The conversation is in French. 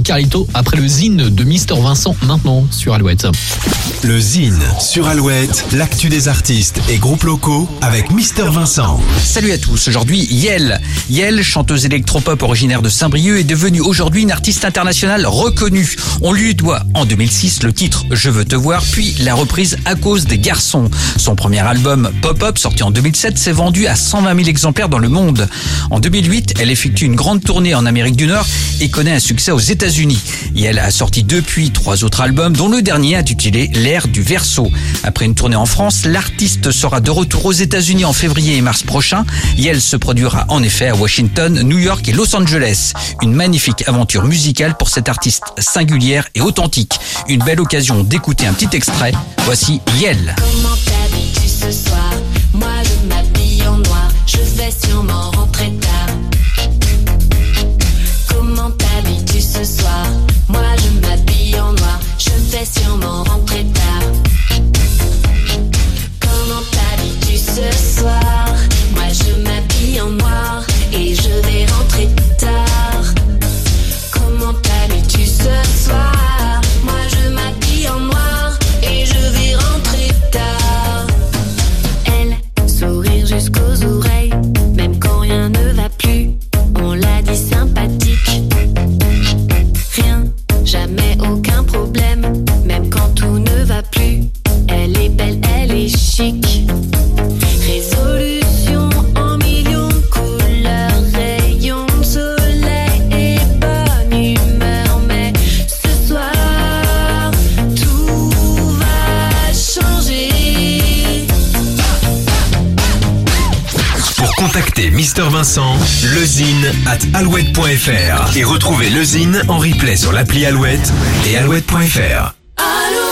et Carlito après le zine de Mister Vincent maintenant sur Alouette. Le Zine sur Alouette, l'actu des artistes et groupes locaux avec Mister Vincent. Salut à tous, aujourd'hui Yel. Yel, chanteuse électropop originaire de Saint-Brieuc, est devenue aujourd'hui une artiste internationale reconnue. On lui doit en 2006 le titre Je veux te voir, puis la reprise À cause des garçons. Son premier album Pop-Up, sorti en 2007, s'est vendu à 120 000 exemplaires dans le monde. En 2008, elle effectue une grande tournée en Amérique du Nord et connaît un succès aux États-Unis. Yel a sorti depuis trois autres albums, dont le dernier intitulé L'ère du verso. Après une tournée en France, l'artiste sera de retour aux États-Unis en février et mars prochain. Yel se produira en effet à Washington, New York et Los Angeles. Une magnifique aventure musicale pour cette artiste singulière et authentique. Une belle occasion d'écouter un petit extrait. Voici Yel. Comment t'habilles-tu ce soir? Moi patiemment rentrer tard. Mister Vincent, lezine at alouette.fr et retrouver le Zine en replay sur l'appli Alouette et alouette.fr. Alouette.